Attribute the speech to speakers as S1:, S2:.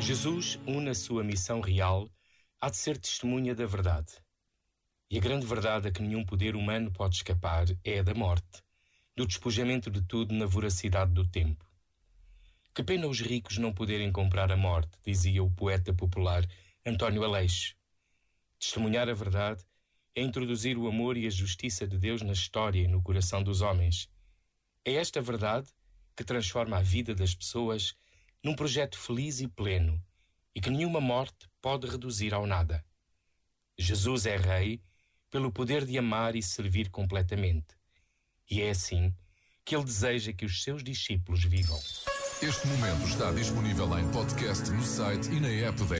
S1: Jesus, um sua missão real, há de ser testemunha da verdade. E a grande verdade a que nenhum poder humano pode escapar é a da morte, do despojamento de tudo na voracidade do tempo. Que pena os ricos não poderem comprar a morte, dizia o poeta popular António Aleixo. Testemunhar a verdade é introduzir o amor e a justiça de Deus na história e no coração dos homens. É esta verdade que transforma a vida das pessoas num projeto feliz e pleno e que nenhuma morte pode reduzir ao nada. Jesus é Rei pelo poder de amar e servir completamente. E é assim que ele deseja que os seus discípulos vivam.
S2: Este momento está disponível em podcast no site e na app da